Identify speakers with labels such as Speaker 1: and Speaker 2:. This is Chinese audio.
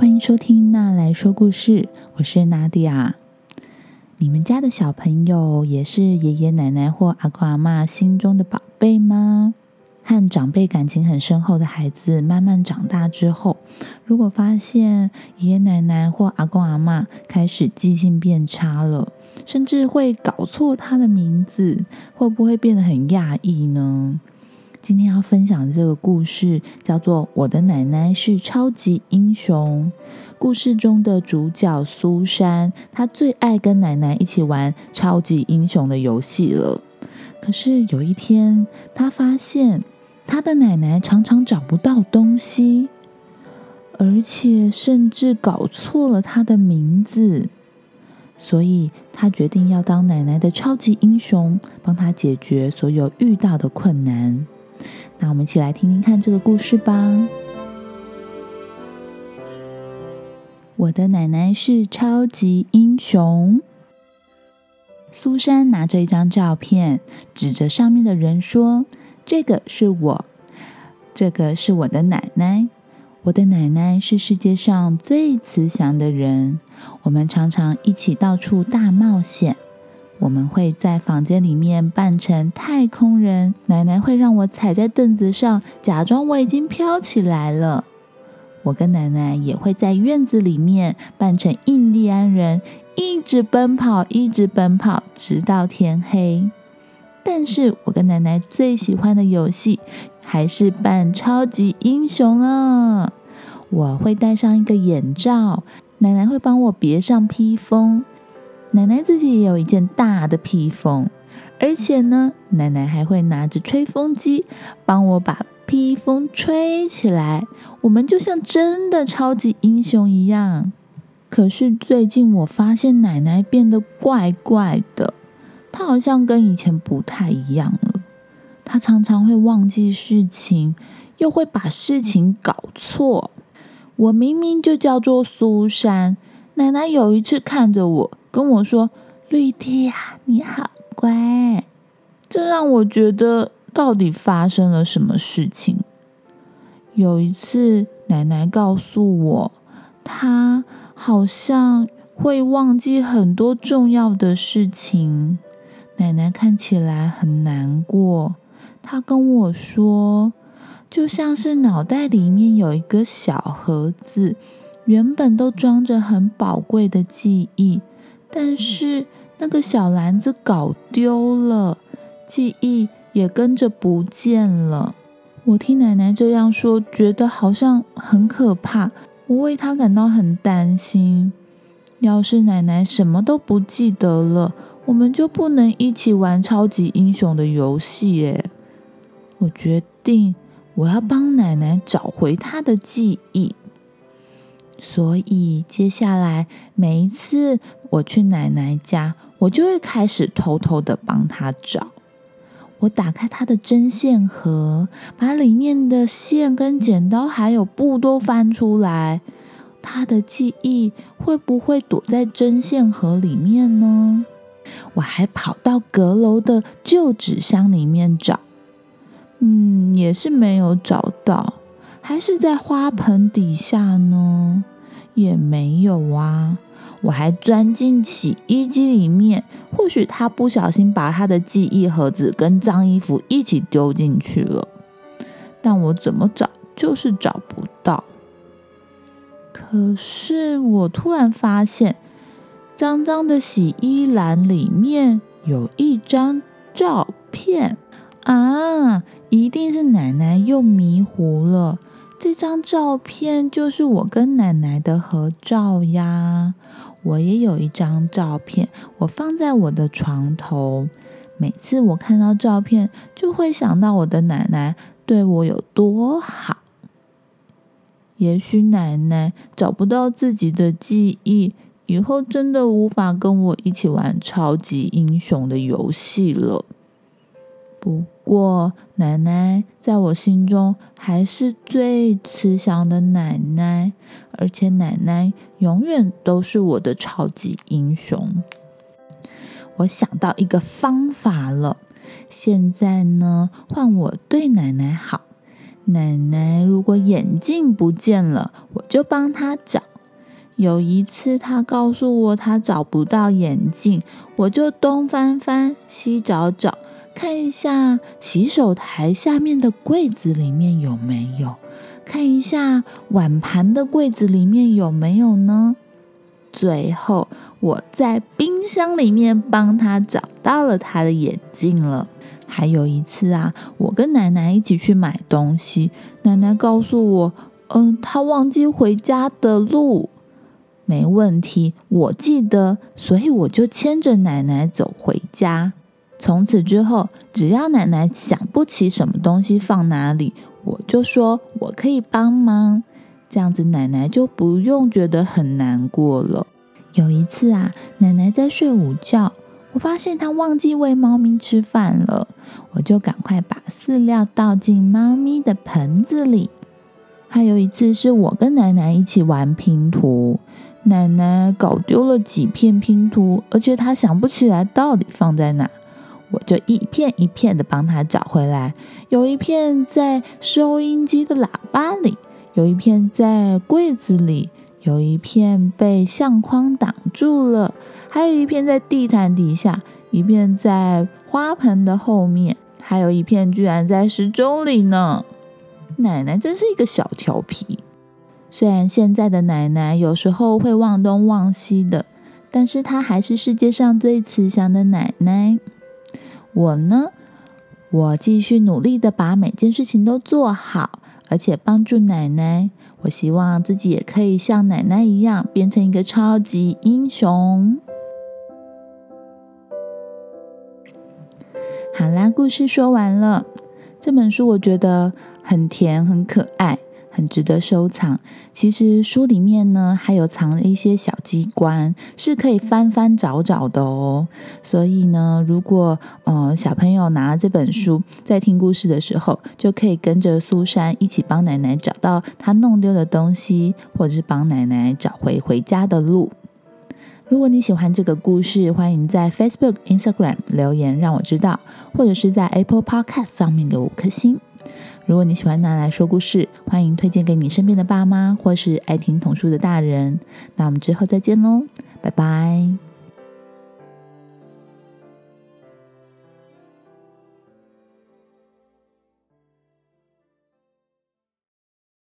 Speaker 1: 欢迎收听娜来说故事，我是娜迪亚。你们家的小朋友也是爷爷奶奶或阿公阿妈心中的宝贝吗？和长辈感情很深厚的孩子，慢慢长大之后，如果发现爷爷奶奶或阿公阿妈开始记性变差了，甚至会搞错他的名字，会不会变得很讶异呢？今天要分享的这个故事叫做《我的奶奶是超级英雄》。故事中的主角苏珊，她最爱跟奶奶一起玩超级英雄的游戏了。可是有一天，她发现她的奶奶常常找不到东西，而且甚至搞错了她的名字。所以，她决定要当奶奶的超级英雄，帮她解决所有遇到的困难。那我们一起来听听看这个故事吧。我的奶奶是超级英雄。苏珊拿着一张照片，指着上面的人说：“这个是我，这个是我的奶奶。我的奶奶是世界上最慈祥的人。我们常常一起到处大冒险。我们会在房间里面扮成太空人，奶奶会让我踩在凳子上，假装我已经飘起来了。”我跟奶奶也会在院子里面扮成印第安人，一直奔跑，一直奔跑，直到天黑。但是我跟奶奶最喜欢的游戏还是扮超级英雄了。我会戴上一个眼罩，奶奶会帮我别上披风，奶奶自己也有一件大的披风，而且呢，奶奶还会拿着吹风机帮我把。披风吹起来，我们就像真的超级英雄一样。可是最近我发现奶奶变得怪怪的，她好像跟以前不太一样了。她常常会忘记事情，又会把事情搞错。我明明就叫做苏珊，奶奶有一次看着我跟我说：“绿地啊，你好乖。”这让我觉得。到底发生了什么事情？有一次，奶奶告诉我，她好像会忘记很多重要的事情。奶奶看起来很难过，她跟我说，就像是脑袋里面有一个小盒子，原本都装着很宝贵的记忆，但是那个小篮子搞丢了，记忆。也跟着不见了。我听奶奶这样说，觉得好像很可怕。我为她感到很担心。要是奶奶什么都不记得了，我们就不能一起玩超级英雄的游戏耶。我决定我要帮奶奶找回她的记忆。所以接下来每一次我去奶奶家，我就会开始偷偷的帮她找。我打开她的针线盒，把里面的线跟剪刀还有布都翻出来。她的记忆会不会躲在针线盒里面呢？我还跑到阁楼的旧纸箱里面找，嗯，也是没有找到。还是在花盆底下呢？也没有啊。我还钻进洗衣机里面，或许他不小心把他的记忆盒子跟脏衣服一起丢进去了，但我怎么找就是找不到。可是我突然发现，脏脏的洗衣篮里面有一张照片啊，一定是奶奶又迷糊了。这张照片就是我跟奶奶的合照呀。我也有一张照片，我放在我的床头。每次我看到照片，就会想到我的奶奶对我有多好。也许奶奶找不到自己的记忆，以后真的无法跟我一起玩超级英雄的游戏了。不过，奶奶在我心中还是最慈祥的奶奶，而且奶奶永远都是我的超级英雄。我想到一个方法了，现在呢，换我对奶奶好。奶奶如果眼镜不见了，我就帮她找；有一次，她告诉我她找不到眼镜，我就东翻翻西找找，看一下洗手台下面的柜子里面有没有，看一下碗盘的柜子里面有没有呢？最后，我在冰箱里面帮他找到了他的眼镜了。还有一次啊，我跟奶奶一起去买东西，奶奶告诉我，嗯，她忘记回家的路。没问题，我记得，所以我就牵着奶奶走回家。从此之后，只要奶奶想不起什么东西放哪里，我就说我可以帮忙。这样子，奶奶就不用觉得很难过了。有一次啊，奶奶在睡午觉，我发现她忘记喂猫咪吃饭了，我就赶快把饲料倒进猫咪的盆子里。还有一次，是我跟奶奶一起玩拼图，奶奶搞丢了几片拼图，而且她想不起来到底放在哪，我就一片一片的帮她找回来。有一片在收音机的喇叭里。有一片在柜子里，有一片被相框挡住了，还有一片在地毯底下，一片在花盆的后面，还有一片居然在时钟里呢。奶奶真是一个小调皮。虽然现在的奶奶有时候会忘东忘西的，但是她还是世界上最慈祥的奶奶。我呢，我继续努力的把每件事情都做好。而且帮助奶奶，我希望自己也可以像奶奶一样，变成一个超级英雄。好啦，故事说完了。这本书我觉得很甜，很可爱。很值得收藏。其实书里面呢，还有藏了一些小机关，是可以翻翻找找的哦。所以呢，如果呃小朋友拿了这本书，在听故事的时候，就可以跟着苏珊一起帮奶奶找到她弄丢的东西，或者是帮奶奶找回回家的路。如果你喜欢这个故事，欢迎在 Facebook、Instagram 留言让我知道，或者是在 Apple Podcast 上面给五颗星。如果你喜欢拿来说故事，欢迎推荐给你身边的爸妈或是爱听童书的大人。那我们之后再见喽，拜拜。